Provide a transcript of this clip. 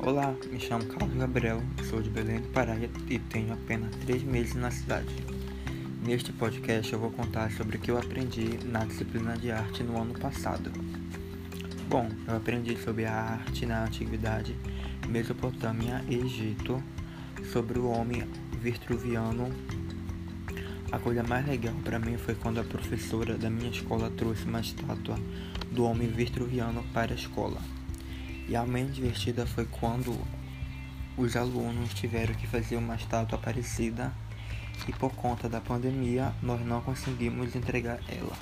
Olá, me chamo Carlos Gabriel, sou de Belém do Pará e tenho apenas três meses na cidade. Neste podcast eu vou contar sobre o que eu aprendi na disciplina de arte no ano passado. Bom, eu aprendi sobre a arte na antiguidade, Mesopotâmia e Egito, sobre o homem vitruviano. A coisa mais legal para mim foi quando a professora da minha escola trouxe uma estátua do homem vitruviano para a escola. E a mais divertida foi quando os alunos tiveram que fazer uma estátua parecida e por conta da pandemia nós não conseguimos entregar ela.